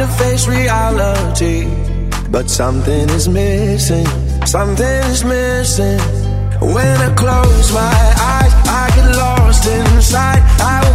to face reality. But something is missing, something is missing. When I close my eyes, I get lost inside. I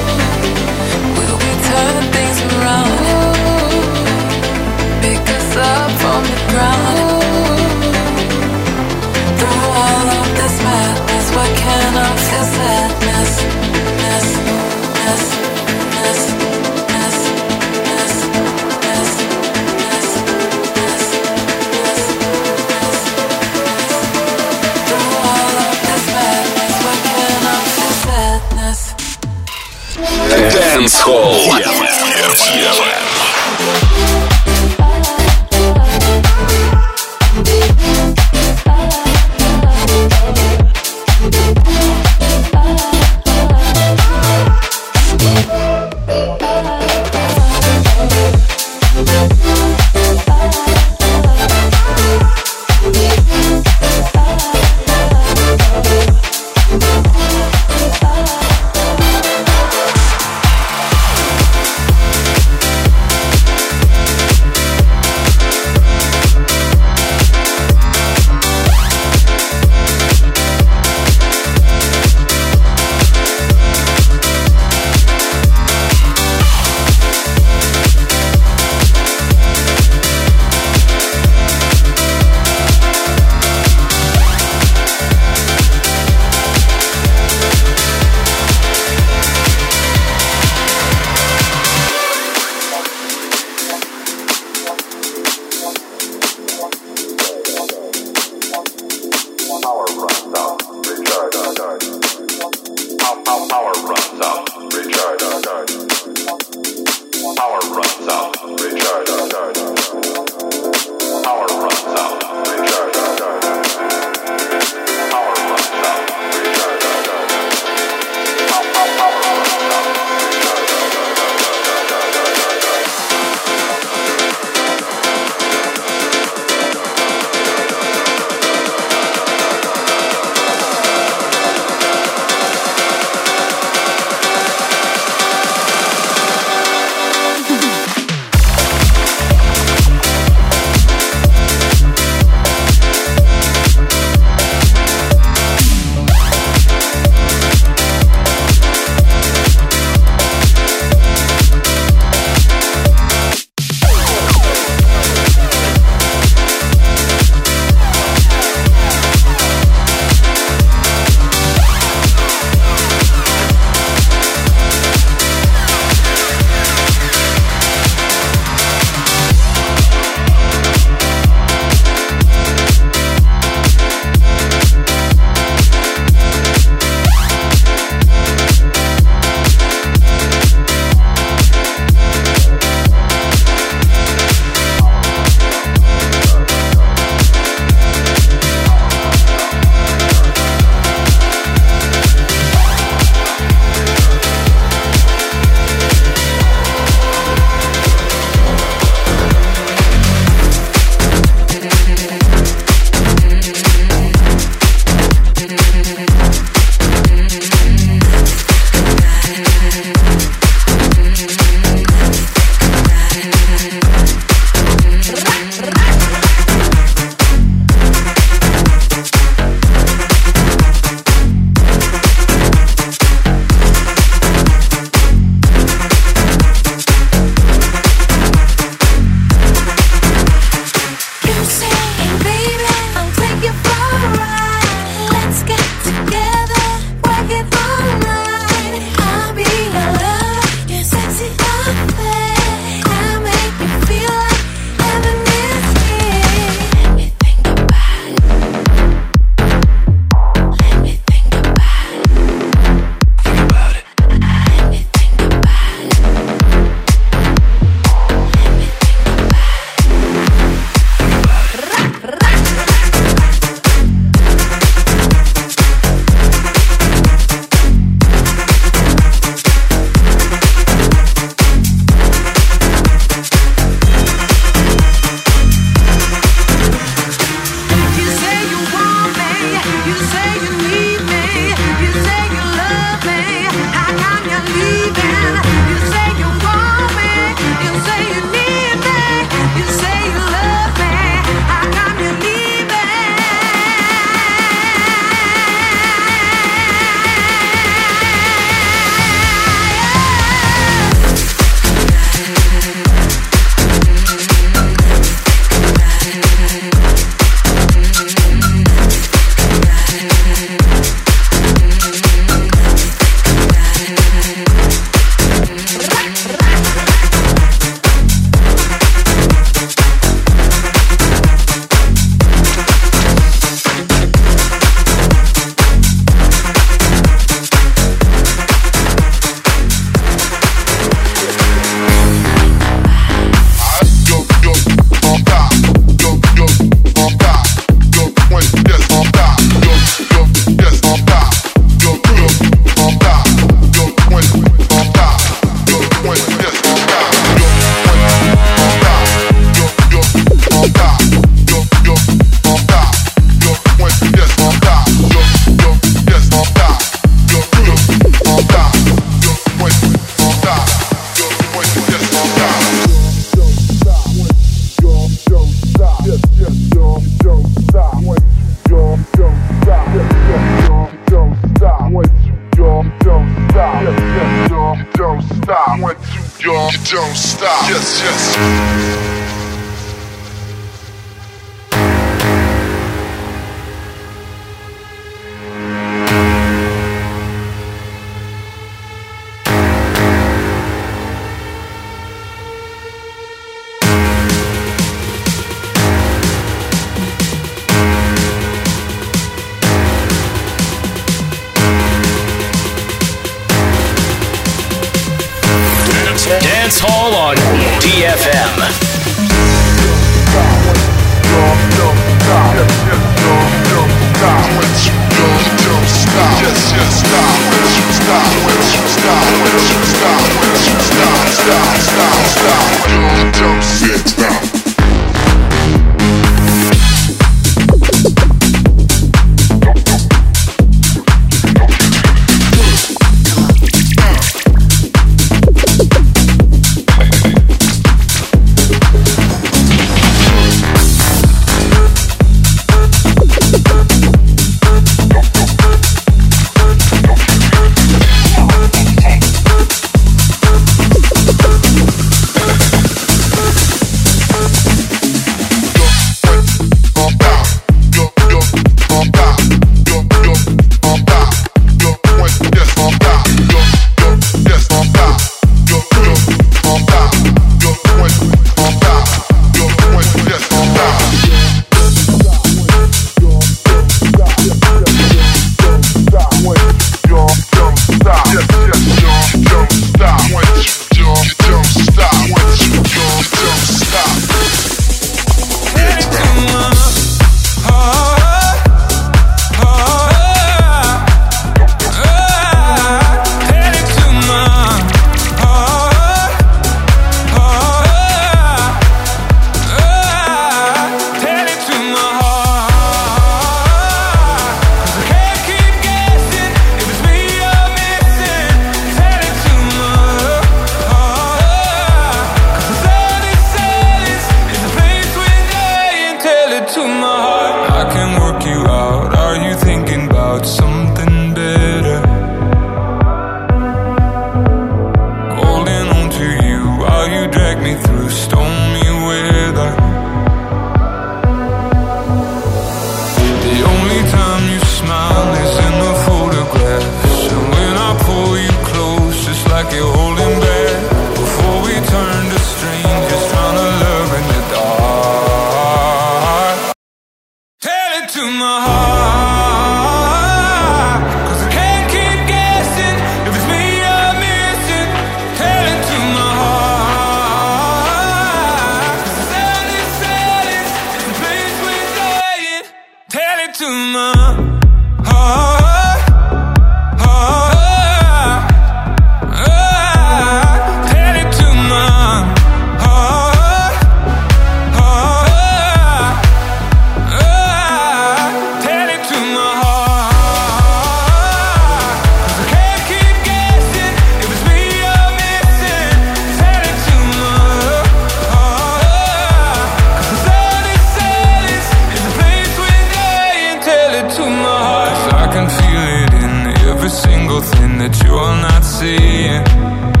single thing that you're not seeing.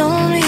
only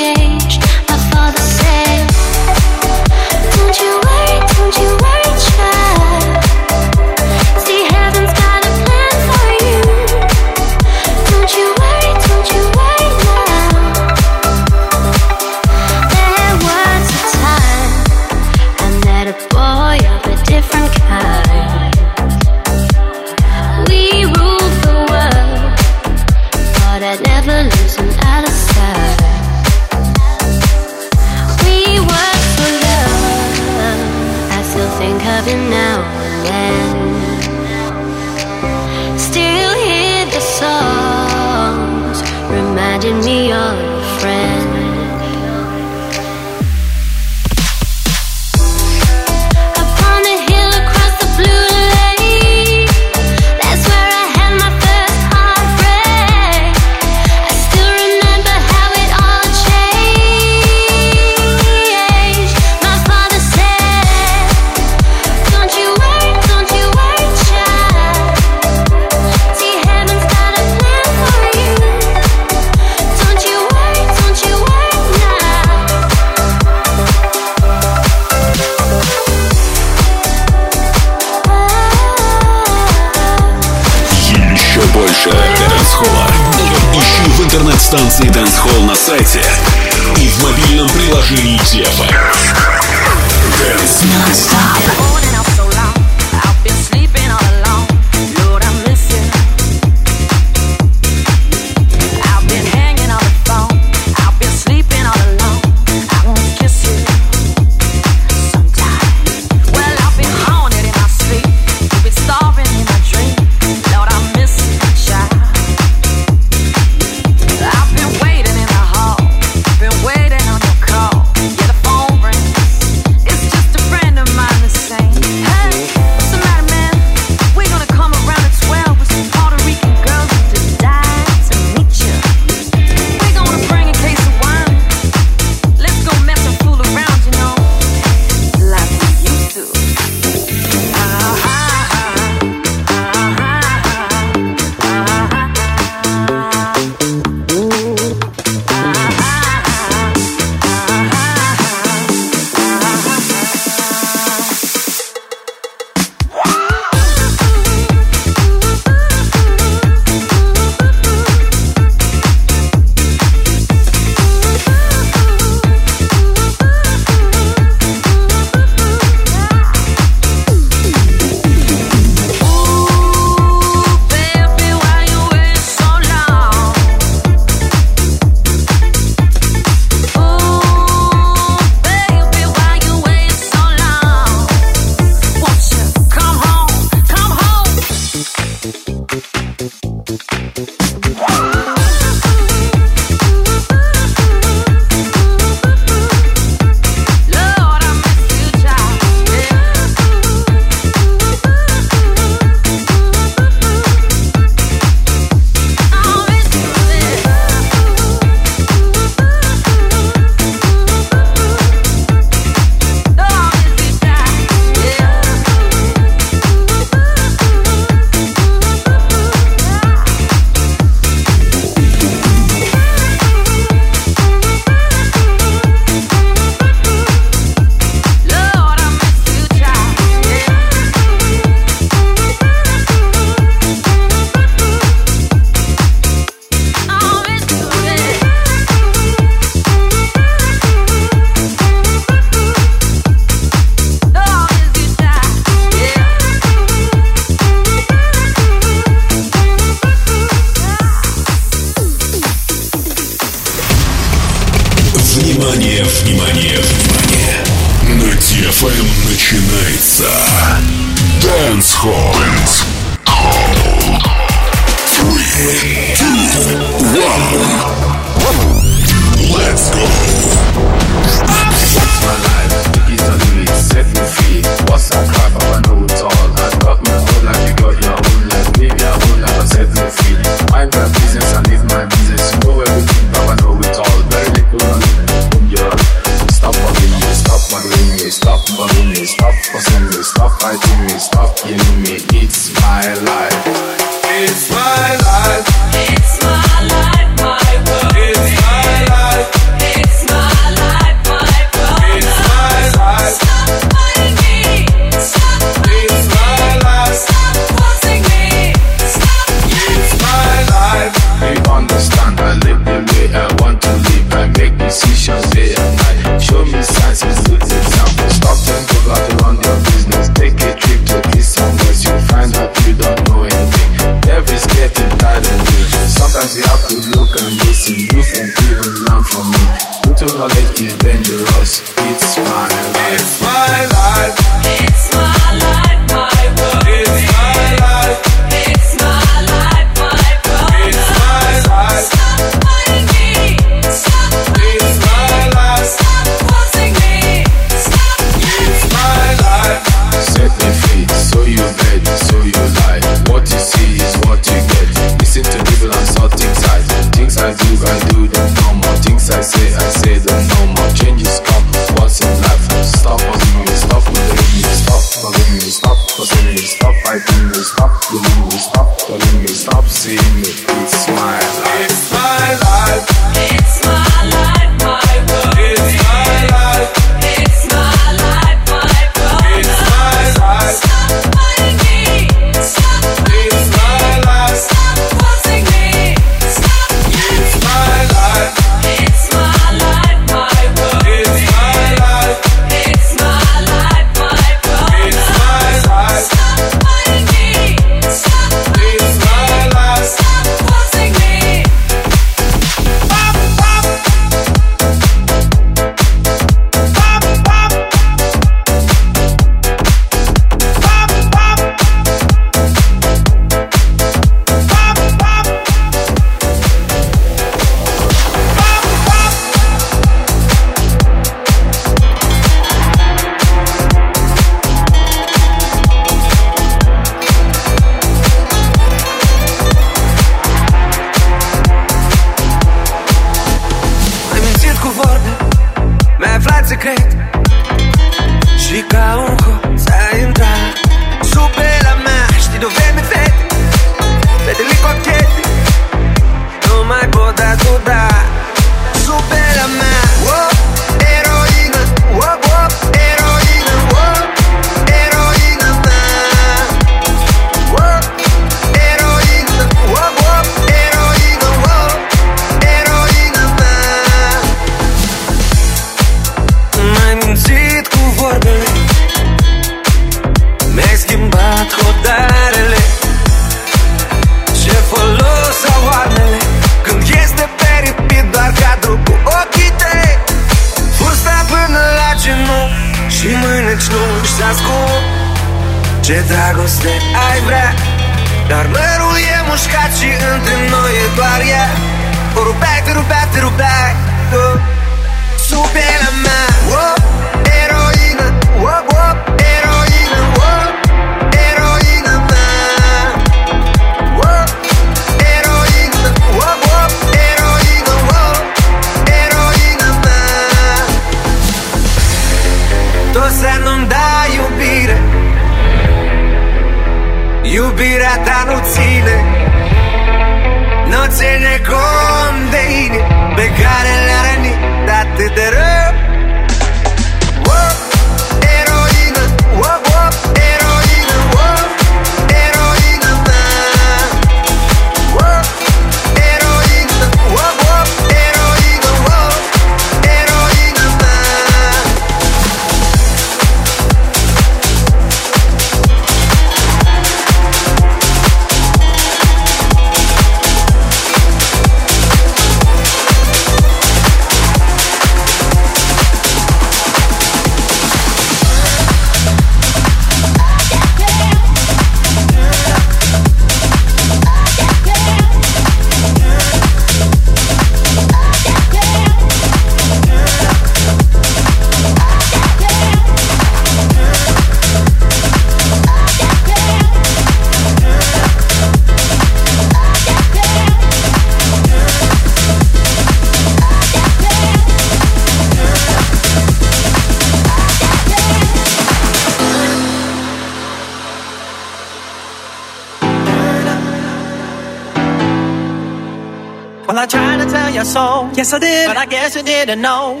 To know.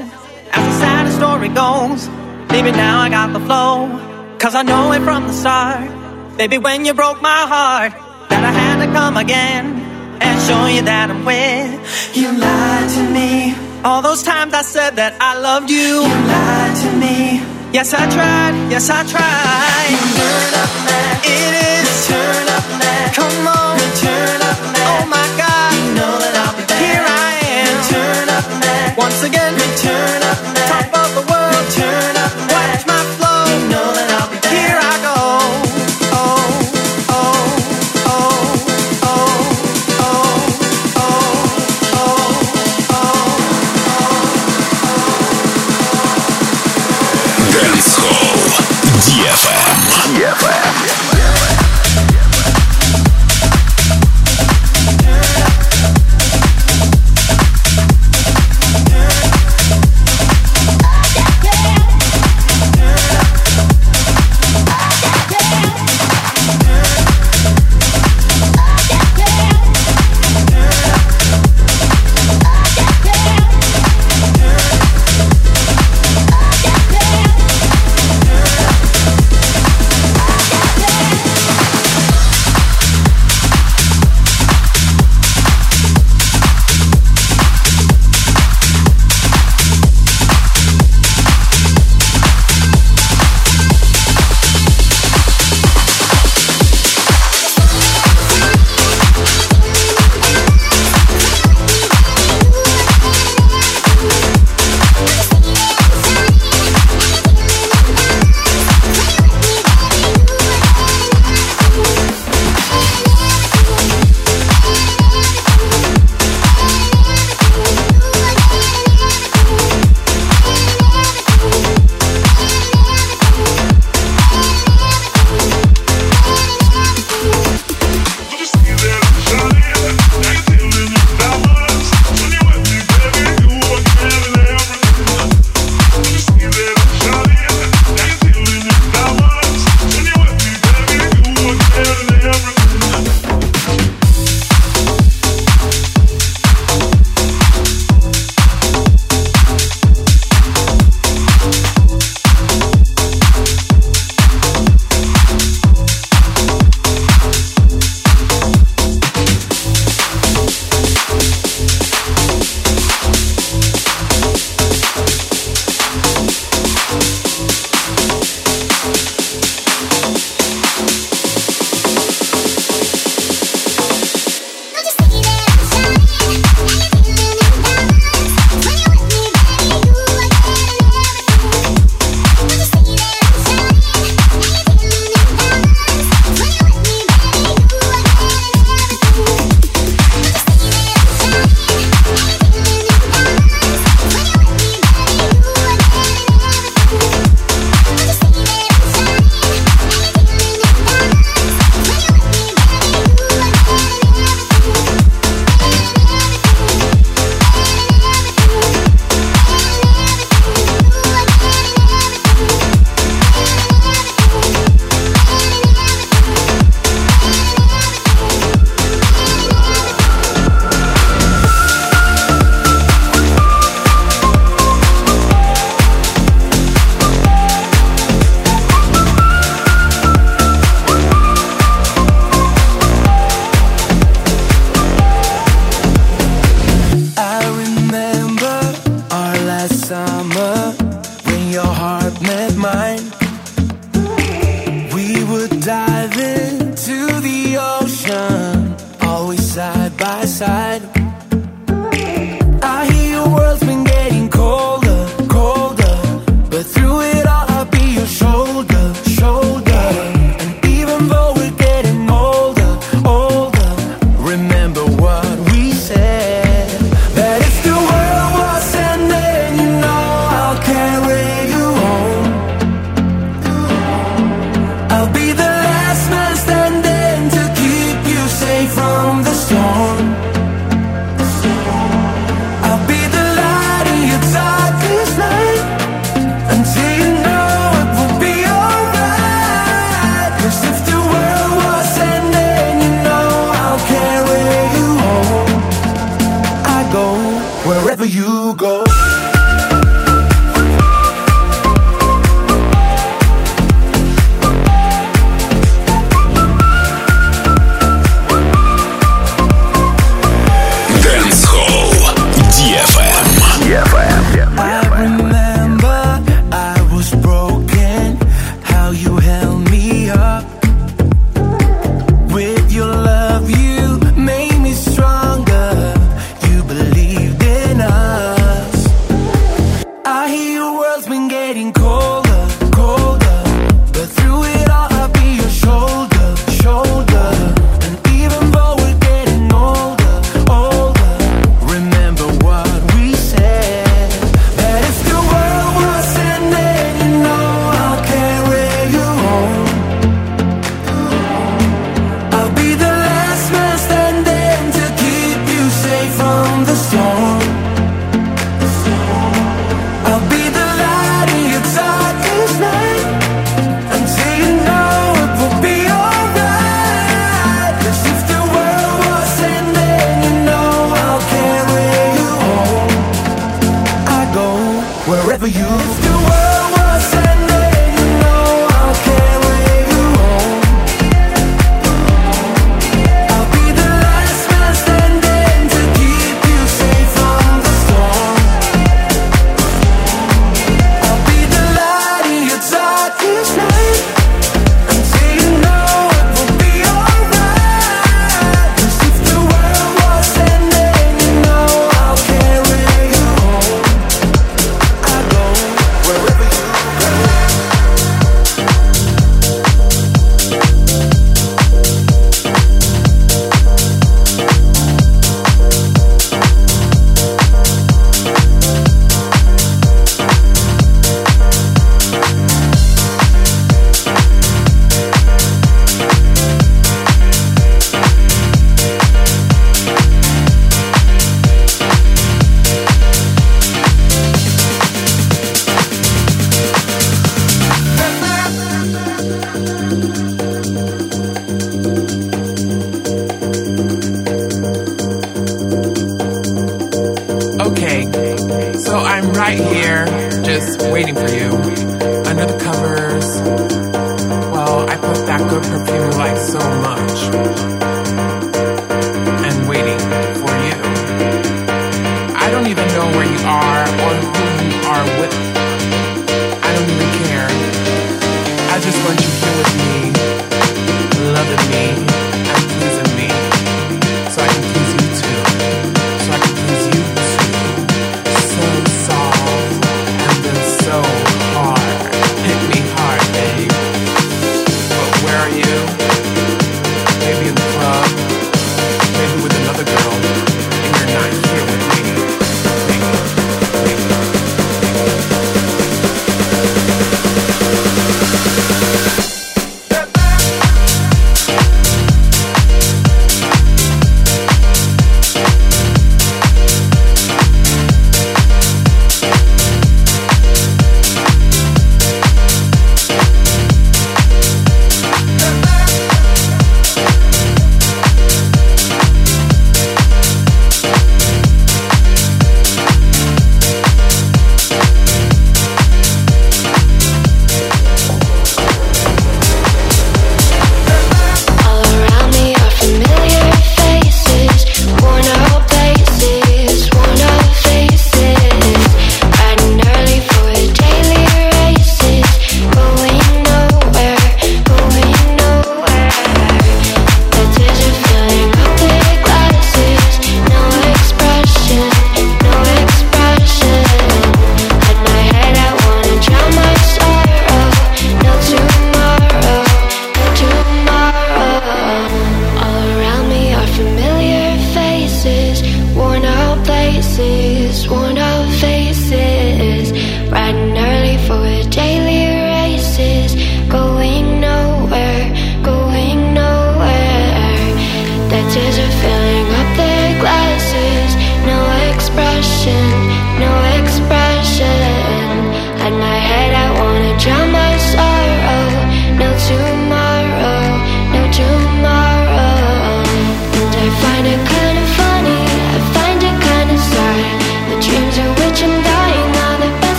As the saddest story goes, baby, now I got the flow. Cause I know it from the start. Baby, when you broke my heart, that I had to come again and show you that I'm with. You lied to me. All those times I said that I loved you. You lied to me. Yes, I tried. Yes, I tried. Turn up, man. It is. Turn up, man. Come on. Turn up, man. Oh my God. You know that I once again, return up, top of the world, return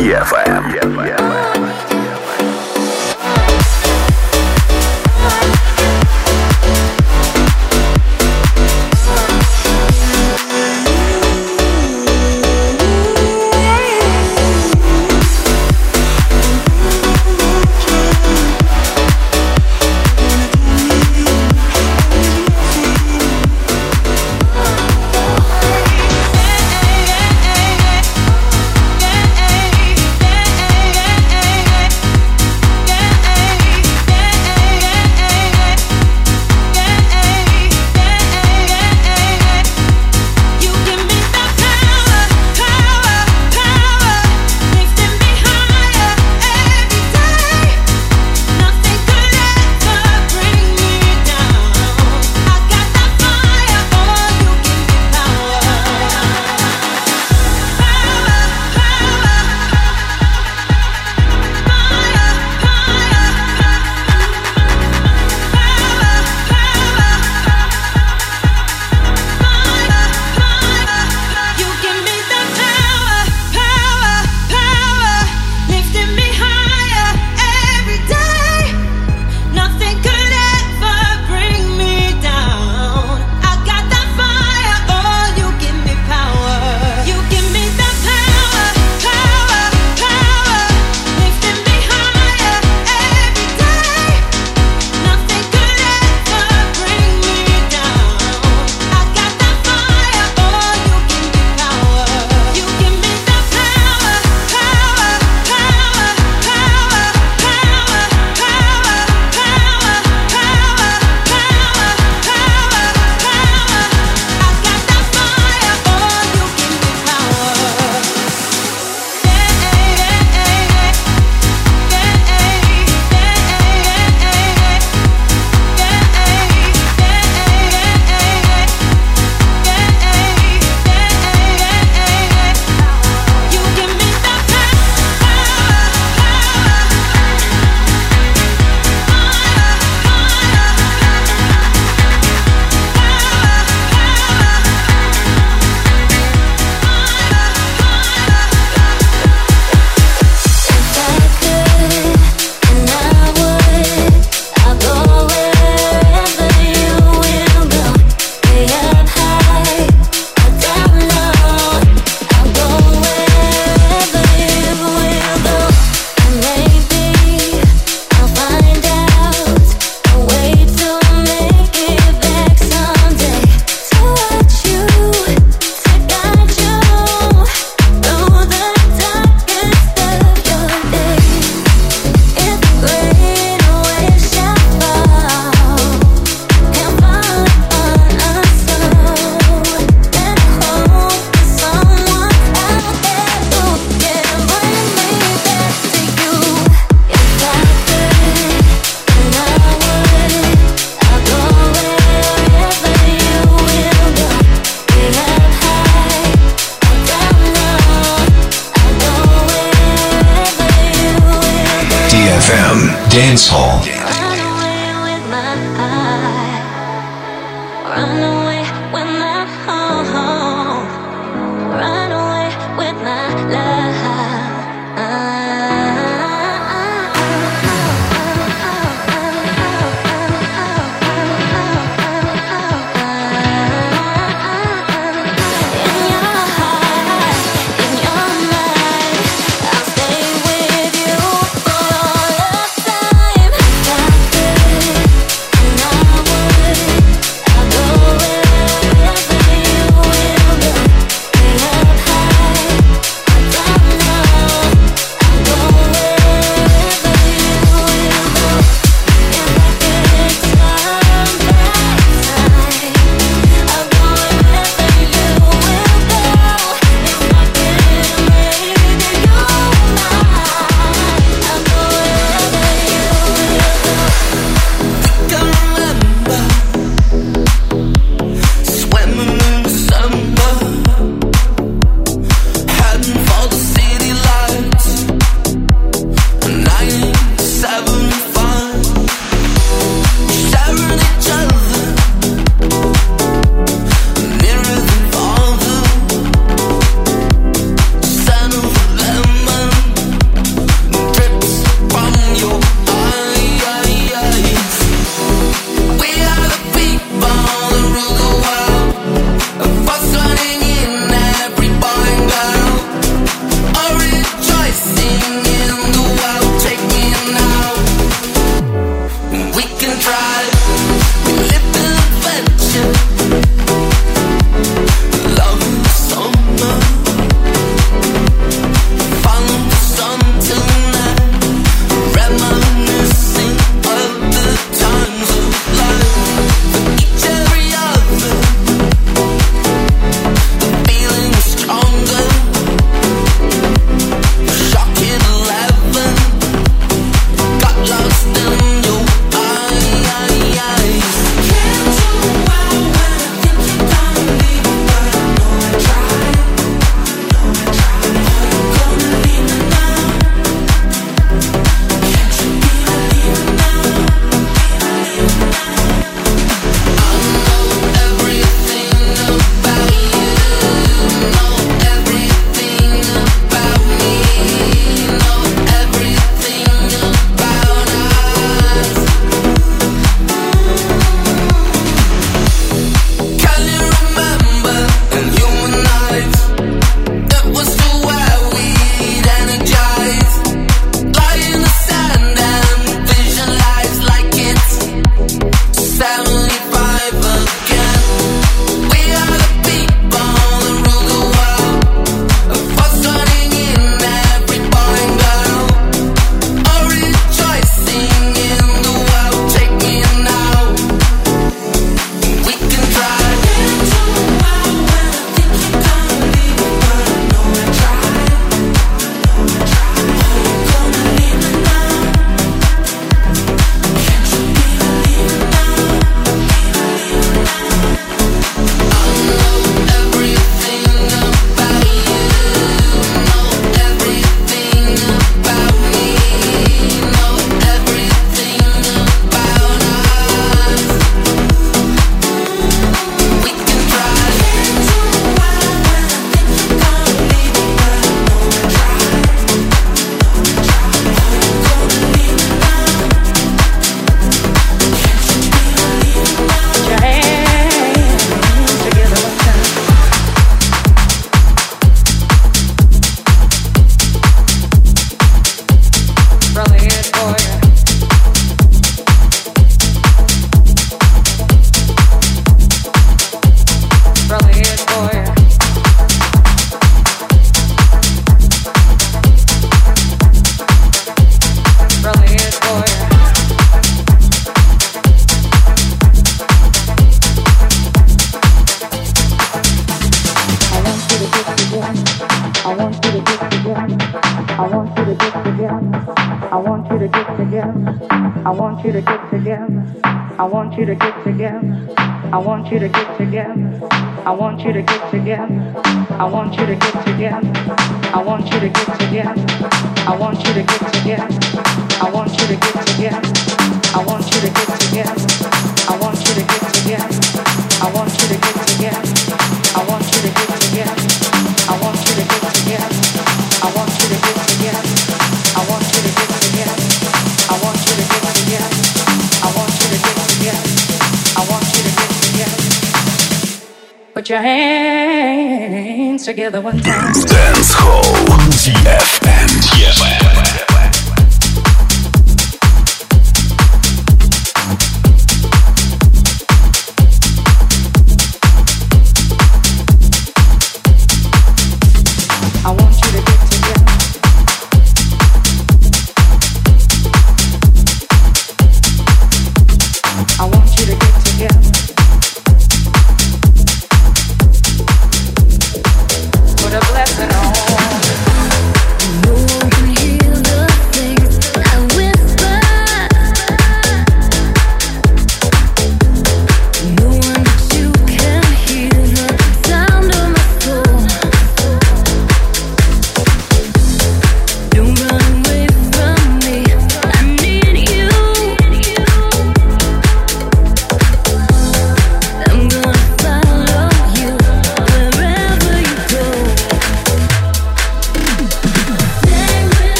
EFM.